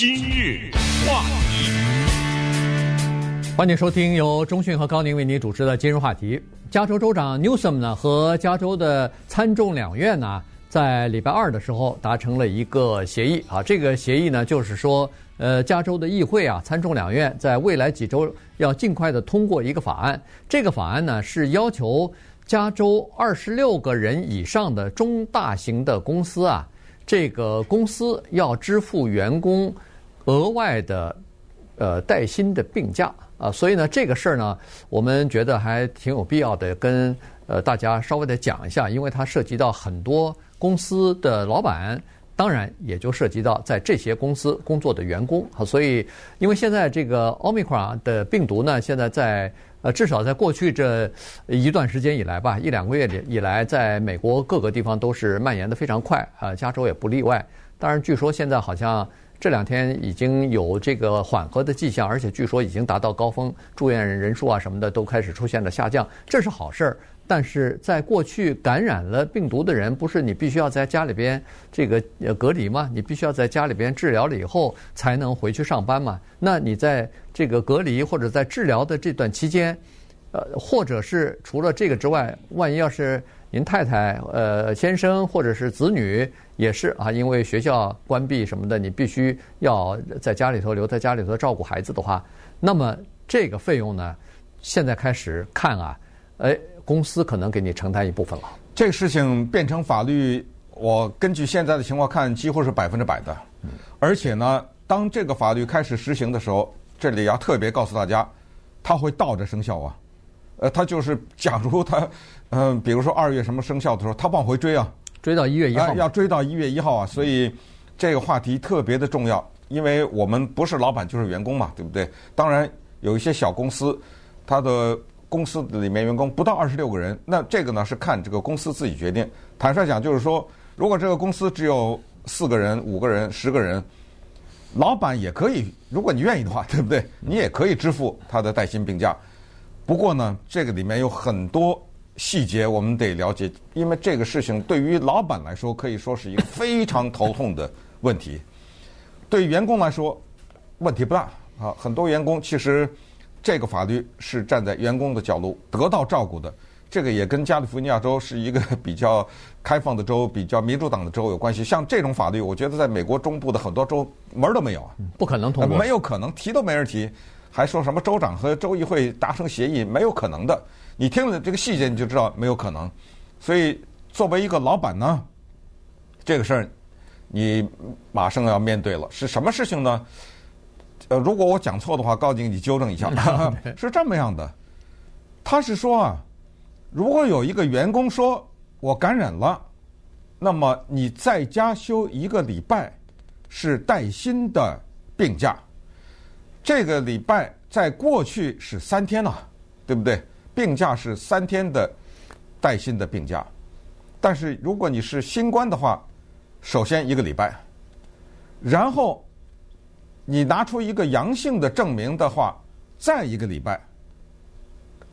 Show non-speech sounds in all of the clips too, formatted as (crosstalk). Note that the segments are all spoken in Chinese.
今日话题，欢迎收听由中讯和高宁为您主持的今日话题。加州州长 Newsom 呢和加州的参众两院呢，在礼拜二的时候达成了一个协议啊。这个协议呢，就是说，呃，加州的议会啊，参众两院在未来几周要尽快的通过一个法案。这个法案呢，是要求加州二十六个人以上的中大型的公司啊，这个公司要支付员工。额外的，呃，带薪的病假啊，所以呢，这个事儿呢，我们觉得还挺有必要的，跟呃大家稍微的讲一下，因为它涉及到很多公司的老板，当然也就涉及到在这些公司工作的员工啊，所以因为现在这个奥密克戎的病毒呢，现在在呃至少在过去这一段时间以来吧，一两个月以来，在美国各个地方都是蔓延的非常快啊，加州也不例外。当然，据说现在好像。这两天已经有这个缓和的迹象，而且据说已经达到高峰，住院人数啊什么的都开始出现了下降，这是好事儿。但是在过去感染了病毒的人，不是你必须要在家里边这个呃隔离吗？你必须要在家里边治疗了以后才能回去上班嘛？那你在这个隔离或者在治疗的这段期间，呃，或者是除了这个之外，万一要是您太太、呃先生或者是子女。也是啊，因为学校关闭什么的，你必须要在家里头留在家里头照顾孩子的话，那么这个费用呢，现在开始看啊，哎，公司可能给你承担一部分了。这个事情变成法律，我根据现在的情况看，几乎是百分之百的。而且呢，当这个法律开始实行的时候，这里要特别告诉大家，它会倒着生效啊。呃，他就是假如他，嗯、呃，比如说二月什么生效的时候，他往回追啊。追到一月一号，要追到一月一号啊！所以这个话题特别的重要，因为我们不是老板就是员工嘛，对不对？当然有一些小公司，它的公司里面员工不到二十六个人，那这个呢是看这个公司自己决定。坦率讲，就是说，如果这个公司只有四个人、五个人、十个人，老板也可以，如果你愿意的话，对不对？你也可以支付他的带薪病假。不过呢，这个里面有很多。细节我们得了解，因为这个事情对于老板来说可以说是一个非常头痛的问题，对员工来说问题不大啊。很多员工其实这个法律是站在员工的角度得到照顾的，这个也跟加利福尼亚州是一个比较开放的州、比较民主党的州有关系。像这种法律，我觉得在美国中部的很多州门儿都没有啊，不可能通过，没有可能提都没人提，还说什么州长和州议会达成协议，没有可能的。你听了这个细节，你就知道没有可能。所以作为一个老板呢，这个事儿你马上要面对了。是什么事情呢？呃，如果我讲错的话，高景你纠正一下。(laughs) 是这么样的，他是说啊，如果有一个员工说我感染了，那么你在家休一个礼拜是带薪的病假。这个礼拜在过去是三天呐，对不对？病假是三天的带薪的病假，但是如果你是新冠的话，首先一个礼拜，然后你拿出一个阳性的证明的话，再一个礼拜，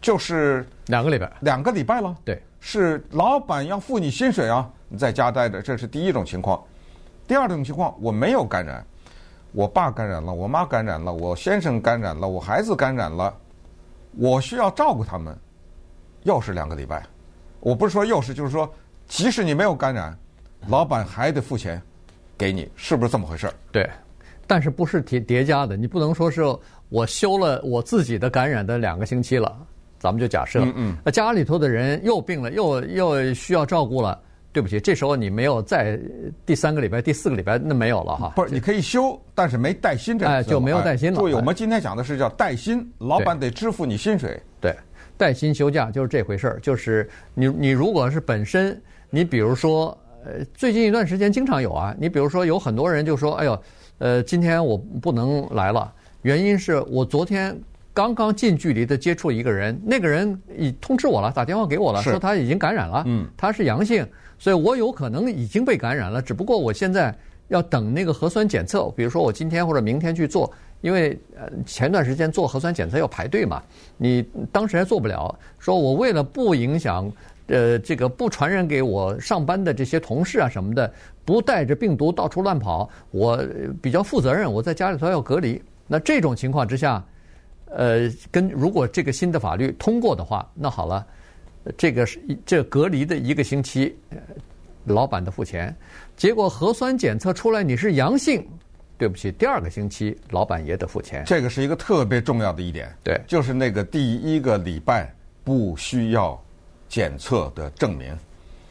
就是两个礼拜，两个礼拜了。对，是老板要付你薪水啊，你在家待着，这是第一种情况。第二种情况，我没有感染，我爸感染了，我妈感染了，我先生感染了，我孩子感染了。我需要照顾他们，又是两个礼拜。我不是说又是，就是说，即使你没有感染，老板还得付钱给你，是不是这么回事？对，但是不是叠叠加的？你不能说是我休了我自己的感染的两个星期了，咱们就假设，嗯嗯，家里头的人又病了，又又需要照顾了。对不起，这时候你没有在第三个礼拜、第四个礼拜，那没有了哈。不是，你可以休，但是没带薪这个。哎，就没有带薪了。注意，我们今天讲的是叫带薪，老板得支付你薪水。对，带薪休假就是这回事儿。就是你，你如果是本身，你比如说，呃，最近一段时间经常有啊。你比如说，有很多人就说：“哎呦，呃，今天我不能来了，原因是我昨天刚刚近距离的接触一个人，那个人已通知我了，打电话给我了，说他已经感染了，嗯，他是阳性。”所以我有可能已经被感染了，只不过我现在要等那个核酸检测，比如说我今天或者明天去做，因为呃前段时间做核酸检测要排队嘛，你当时还做不了。说我为了不影响呃，这个不传染给我上班的这些同事啊什么的，不带着病毒到处乱跑，我比较负责任，我在家里头要隔离。那这种情况之下，呃，跟如果这个新的法律通过的话，那好了，这个是这隔离的一个星期，老板的付钱。结果核酸检测出来你是阳性，对不起，第二个星期老板也得付钱。这个是一个特别重要的一点，对，就是那个第一个礼拜不需要检测的证明，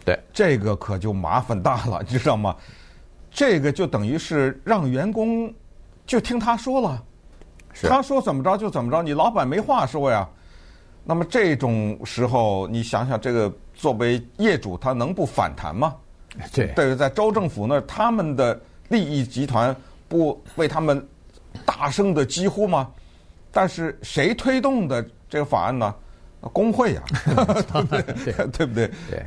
对，这个可就麻烦大了，你知道吗？这个就等于是让员工就听他说了。他说怎么着就怎么着，你老板没话说呀。那么这种时候，你想想，这个作为业主，他能不反弹吗？对，对，在州政府那儿，他们的利益集团不为他们大声的疾呼吗？但是谁推动的这个法案呢？工会呀，对 (laughs) 不 (laughs) 对？对不对？对。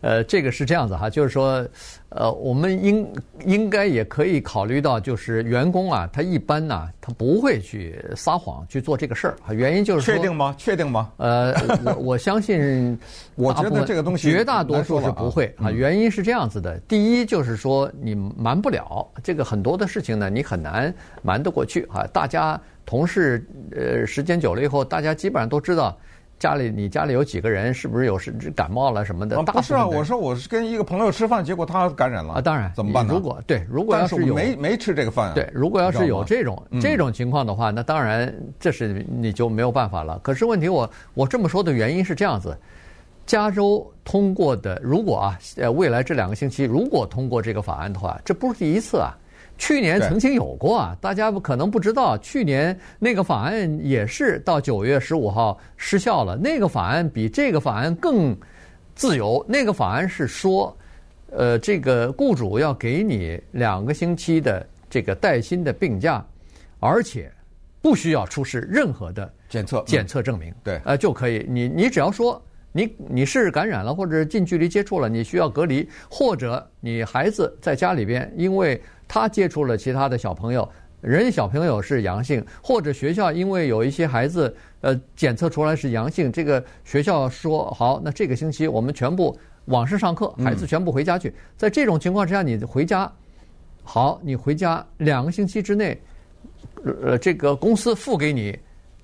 呃，这个是这样子哈，就是说，呃，我们应应该也可以考虑到，就是员工啊，他一般呢，他不会去撒谎去做这个事儿。原因就是说，确定吗？确定吗？呃，我我相信，我觉得这个东西绝大多数是不会啊。原因是这样子的，第一就是说，你瞒不了这个很多的事情呢，你很难瞒得过去啊。大家同事呃，时间久了以后，大家基本上都知道。家里你家里有几个人？是不是有是感冒了什么的？啊、不是啊，我说我是跟一个朋友吃饭，结果他感染了啊。当然，怎么办呢？如果对，如果要是有没没吃这个饭、啊，对，如果要是有这种这种情况的话，那当然这是你就没有办法了。可是问题我我这么说的原因是这样子：加州通过的，如果啊，呃，未来这两个星期如果通过这个法案的话，这不是第一次啊。去年曾经有过啊，大家可能不知道，去年那个法案也是到九月十五号失效了。那个法案比这个法案更自由。那个法案是说，呃，这个雇主要给你两个星期的这个带薪的病假，而且不需要出示任何的检测检测证明，对，呃，就可以。你你只要说。你你是感染了，或者近距离接触了，你需要隔离，或者你孩子在家里边，因为他接触了其他的小朋友，人小朋友是阳性，或者学校因为有一些孩子呃检测出来是阳性，这个学校说好，那这个星期我们全部网上上课，孩子全部回家去。在这种情况之下，你回家好，你回家两个星期之内，呃，这个公司付给你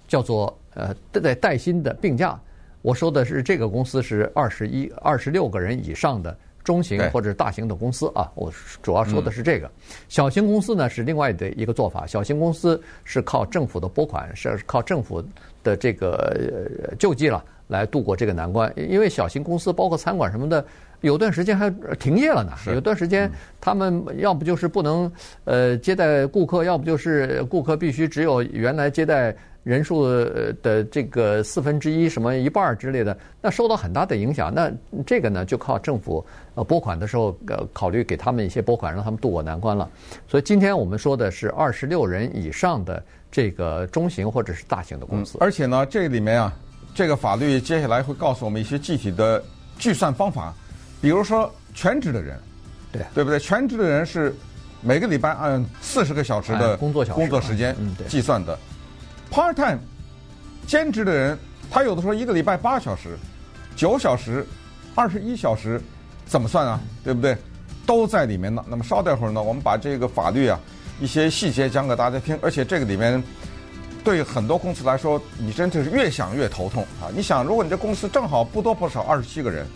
叫做呃带带薪的病假。我说的是这个公司是二十一、二十六个人以上的中型或者大型的公司啊。我主要说的是这个，小型公司呢是另外的一个做法。小型公司是靠政府的拨款，是靠政府的这个救济了来度过这个难关。因为小型公司包括餐馆什么的，有段时间还停业了呢。有段时间他们要不就是不能呃接待顾客，要不就是顾客必须只有原来接待。人数的这个四分之一、什么一半之类的，那受到很大的影响。那这个呢，就靠政府呃拨款的时候，呃考虑给他们一些拨款，让他们渡过难关了。所以今天我们说的是二十六人以上的这个中型或者是大型的公司。而且呢，这里面啊，这个法律接下来会告诉我们一些具体的计算方法，比如说全职的人，对对不对？全职的人是每个礼拜按四十个小时的工作工作时间计算的。Part time，兼职的人，他有的时候一个礼拜八小时、九小时、二十一小时，怎么算啊？对不对？都在里面呢。那么稍待会儿呢，我们把这个法律啊一些细节讲给大家听。而且这个里面对很多公司来说，你真的是越想越头痛啊！你想，如果你这公司正好不多不少二十七个人，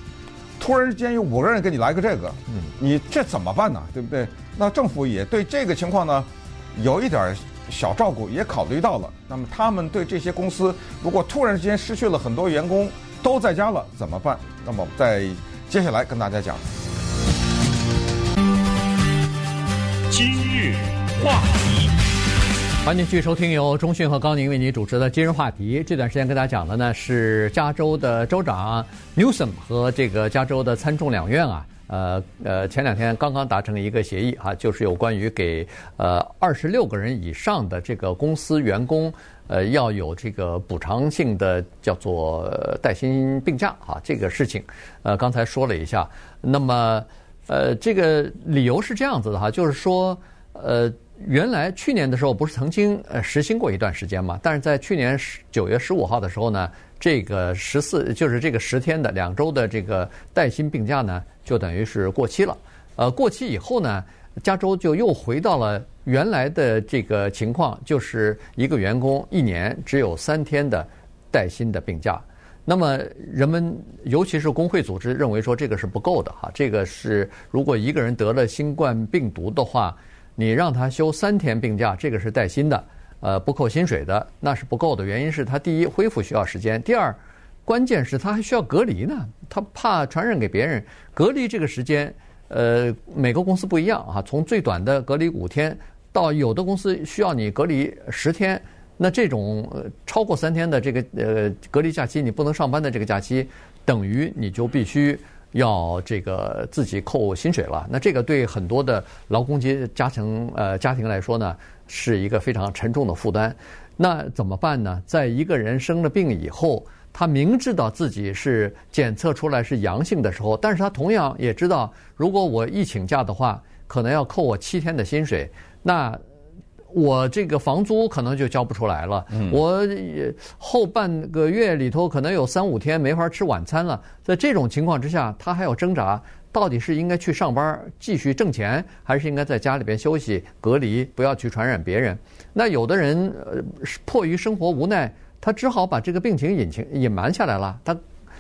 突然之间有五个人给你来个这个，你这怎么办呢？对不对？那政府也对这个情况呢有一点。小照顾也考虑到了，那么他们对这些公司，如果突然之间失去了很多员工，都在家了怎么办？那么在接下来跟大家讲。今日话题，欢迎继续收听由钟讯和高宁为您主持的今日话题。这段时间跟大家讲的呢是加州的州长 Newsom 和这个加州的参众两院啊。呃呃，前两天刚刚达成一个协议哈，就是有关于给呃二十六个人以上的这个公司员工，呃要有这个补偿性的叫做带薪病假哈，这个事情，呃刚才说了一下，那么呃这个理由是这样子的哈，就是说呃原来去年的时候不是曾经呃实行过一段时间嘛？但是在去年十九月十五号的时候呢，这个十四就是这个十天的两周的这个带薪病假呢，就等于是过期了。呃，过期以后呢，加州就又回到了原来的这个情况，就是一个员工一年只有三天的带薪的病假。那么人们尤其是工会组织认为说这个是不够的哈，这个是如果一个人得了新冠病毒的话。你让他休三天病假，这个是带薪的，呃，不扣薪水的，那是不够的。原因是他第一恢复需要时间，第二，关键是他还需要隔离呢，他怕传染给别人。隔离这个时间，呃，每个公司不一样啊，从最短的隔离五天，到有的公司需要你隔离十天，那这种超过三天的这个呃隔离假期，你不能上班的这个假期，等于你就必须。要这个自己扣薪水了，那这个对很多的劳工阶家庭呃家庭来说呢，是一个非常沉重的负担。那怎么办呢？在一个人生了病以后，他明知道自己是检测出来是阳性的时候，但是他同样也知道，如果我一请假的话，可能要扣我七天的薪水。那我这个房租可能就交不出来了，我后半个月里头可能有三五天没法吃晚餐了。在这种情况之下，他还要挣扎，到底是应该去上班继续挣钱，还是应该在家里边休息隔离，不要去传染别人？那有的人呃迫于生活无奈，他只好把这个病情隐情隐瞒下来了，他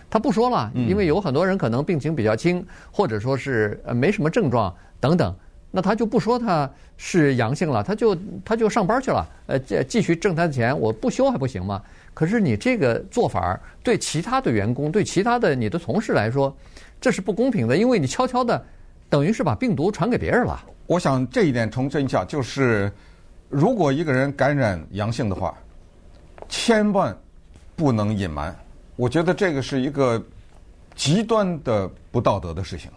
他不说了，因为有很多人可能病情比较轻，或者说是呃没什么症状等等。那他就不说他是阳性了，他就他就上班去了，呃，继继续挣他的钱，我不休还不行吗？可是你这个做法对其他的员工，对其他的你的同事来说，这是不公平的，因为你悄悄的，等于是把病毒传给别人了。我想这一点重申一下，就是如果一个人感染阳性的话，千万不能隐瞒。我觉得这个是一个极端的不道德的事情，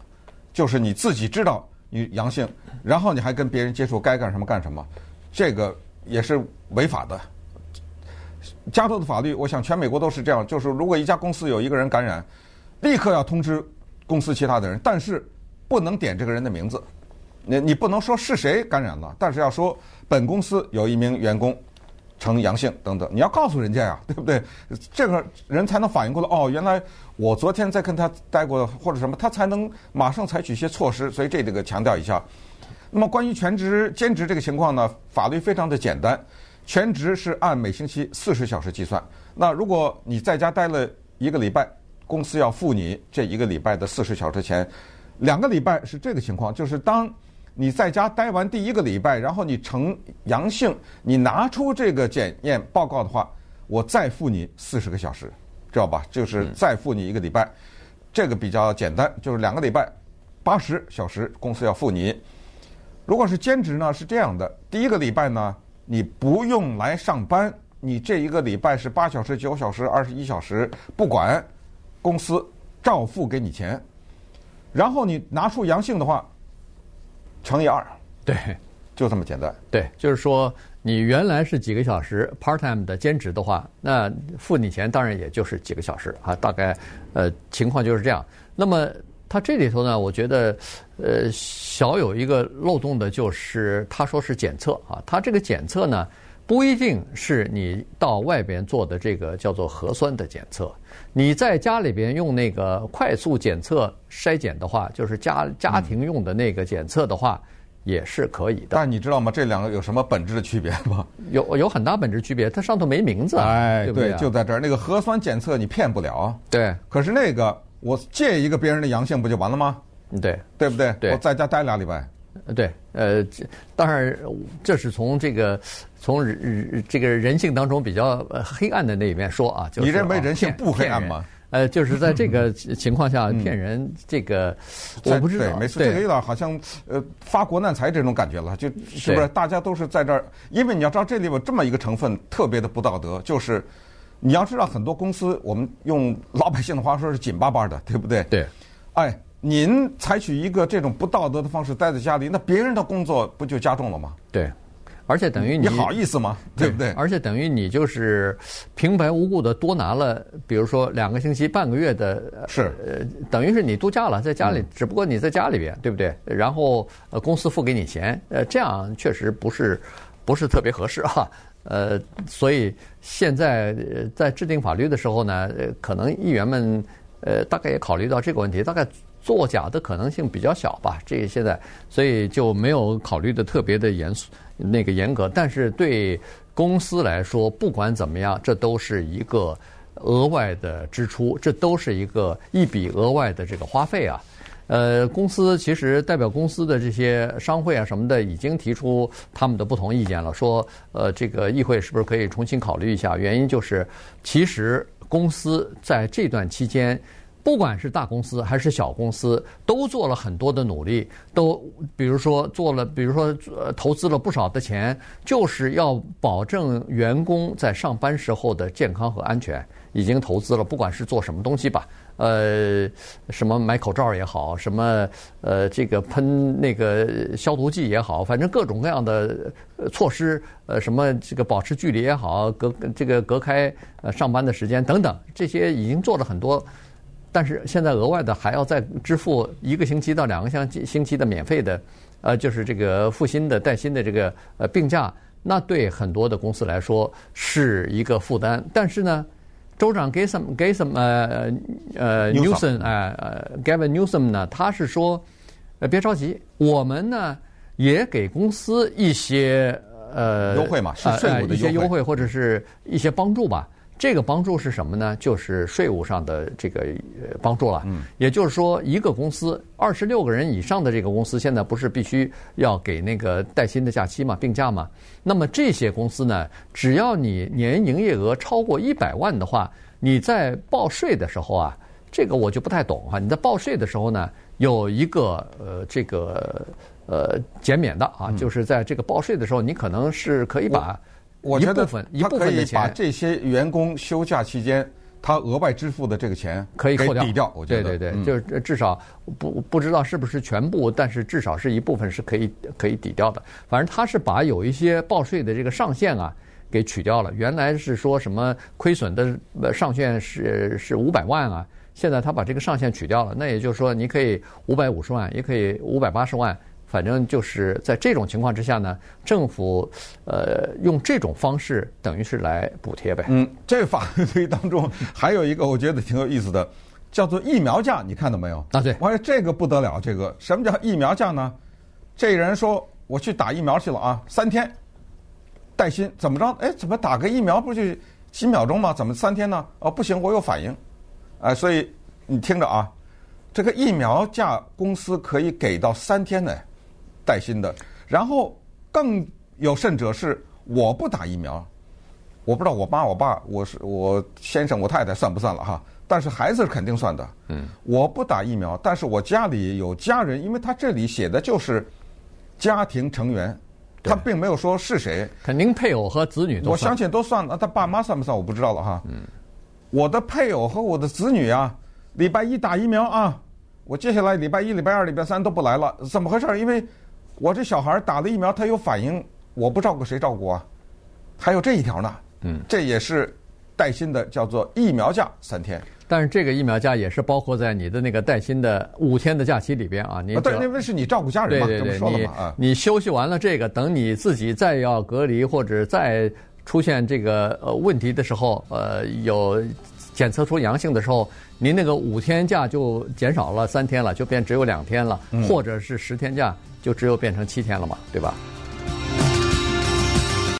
就是你自己知道。你阳性，然后你还跟别人接触，该干什么干什么，这个也是违法的。加州的法律，我想全美国都是这样，就是如果一家公司有一个人感染，立刻要通知公司其他的人，但是不能点这个人的名字。你你不能说是谁感染了，但是要说本公司有一名员工。呈阳性等等，你要告诉人家呀，对不对？这个人才能反应过来。哦，原来我昨天在跟他待过，或者什么，他才能马上采取一些措施。所以这这个强调一下。那么关于全职、兼职这个情况呢，法律非常的简单，全职是按每星期四十小时计算。那如果你在家待了一个礼拜，公司要付你这一个礼拜的四十小时钱。两个礼拜是这个情况，就是当。你在家待完第一个礼拜，然后你呈阳性，你拿出这个检验报告的话，我再付你四十个小时，知道吧？就是再付你一个礼拜，这个比较简单，就是两个礼拜，八十小时，公司要付你。如果是兼职呢，是这样的，第一个礼拜呢，你不用来上班，你这一个礼拜是八小时、九小时、二十一小时，不管，公司照付给你钱。然后你拿出阳性的话。乘以二，对，就这么简单。对，就是说你原来是几个小时 part time 的兼职的话，那付你钱当然也就是几个小时啊，大概呃情况就是这样。那么他这里头呢，我觉得呃小有一个漏洞的就是他说是检测啊，他这个检测呢不一定是你到外边做的这个叫做核酸的检测。你在家里边用那个快速检测筛检的话，就是家家庭用的那个检测的话，也是可以的。但你知道吗？这两个有什么本质的区别吗？有有很大本质区别，它上头没名字。哎，对？就在这儿，那个核酸检测你骗不了。对。可是那个，我借一个别人的阳性不就完了吗？对，对不对？对。我在家待俩礼拜。对，呃，当然，这是从这个从人这个人性当中比较黑暗的那一面说啊，就是、你认为人性不黑暗吗？呃，就是在这个 (laughs) 情况下骗人，这个、嗯、我不知道，对，没错，这个有点好像呃发国难财这种感觉了，就是不是？大家都是在这儿，因为你要知道这里边这么一个成分特别的不道德，就是你要知道很多公司，我们用老百姓的话说是紧巴巴的，对不对？对，哎。您采取一个这种不道德的方式待在家里，那别人的工作不就加重了吗？对，而且等于你你好意思吗？对不对？而且等于你就是平白无故的多拿了，比如说两个星期、半个月的，是呃，等于是你度假了，在家里，只不过你在家里边，对不对？然后呃，公司付给你钱，呃，这样确实不是不是特别合适啊。(laughs) 呃，所以现在在制定法律的时候呢，可能议员们呃大概也考虑到这个问题，大概。作假的可能性比较小吧，这个现在，所以就没有考虑的特别的严肃，那个严格。但是对公司来说，不管怎么样，这都是一个额外的支出，这都是一个一笔额外的这个花费啊。呃，公司其实代表公司的这些商会啊什么的，已经提出他们的不同意见了，说呃，这个议会是不是可以重新考虑一下？原因就是，其实公司在这段期间。不管是大公司还是小公司，都做了很多的努力，都比如说做了，比如说呃投资了不少的钱，就是要保证员工在上班时候的健康和安全，已经投资了，不管是做什么东西吧，呃，什么买口罩也好，什么呃这个喷那个消毒剂也好，反正各种各样的措施，呃，什么这个保持距离也好，隔这个隔开呃上班的时间等等，这些已经做了很多。但是现在额外的还要再支付一个星期到两个星星期的免费的，呃，就是这个付薪的带薪的这个呃病假，那对很多的公司来说是一个负担。但是呢，州长 Gavin Gavin 呃呃 Newsom 哎呃 Gavin Newsom 呢，他是说呃别着急，我们呢也给公司一些呃优惠嘛，是税务的优惠，一些优惠或者是一些帮助吧。这个帮助是什么呢？就是税务上的这个帮助了。嗯，也就是说，一个公司二十六个人以上的这个公司，现在不是必须要给那个带薪的假期嘛，病假嘛？那么这些公司呢，只要你年营业额超过一百万的话，你在报税的时候啊，这个我就不太懂哈。你在报税的时候呢，有一个呃这个呃减免的啊，就是在这个报税的时候，你可能是可以把。我觉得他可以把这些员工休假期间他额外支付的这个钱可以扣掉，抵掉。我觉得，对对对，就是至少不不知道是不是全部，但是至少是一部分是可以可以抵掉的。反正他是把有一些报税的这个上限啊给取掉了。原来是说什么亏损的上限是是五百万啊，现在他把这个上限取掉了。那也就是说，你可以五百五十万，也可以五百八十万。反正就是在这种情况之下呢，政府呃用这种方式等于是来补贴呗。嗯，这个法律当中还有一个我觉得挺有意思的，叫做疫苗价，你看到没有？啊，对，我说这个不得了，这个什么叫疫苗价呢？这人说我去打疫苗去了啊，三天带薪，怎么着？哎，怎么打个疫苗不就几秒钟吗？怎么三天呢？哦，不行，我有反应，哎，所以你听着啊，这个疫苗价公司可以给到三天呢。带薪的，然后更有甚者是我不打疫苗，我不知道我妈我爸我是我先生我太太算不算了哈，但是孩子是肯定算的。嗯，我不打疫苗，但是我家里有家人，因为他这里写的就是家庭成员，他并没有说是谁，肯定配偶和子女我相信都算。了他爸妈算不算我不知道了哈。嗯，我的配偶和我的子女啊，礼拜一打疫苗啊，我接下来礼拜一、礼拜二、礼拜三都不来了，怎么回事？因为我这小孩打了疫苗，他有反应，我不照顾谁照顾啊？还有这一条呢，嗯，这也是带薪的，叫做疫苗假三天。但是这个疫苗假也是包括在你的那个带薪的五天的假期里边啊。你对，因为是你照顾家人嘛，对对对，你你休息完了这个，等你自己再要隔离或者再出现这个呃问题的时候，呃，有检测出阳性的时候，您那个五天假就减少了三天了，就变只有两天了，或者是十天假。就只有变成七天了嘛，对吧？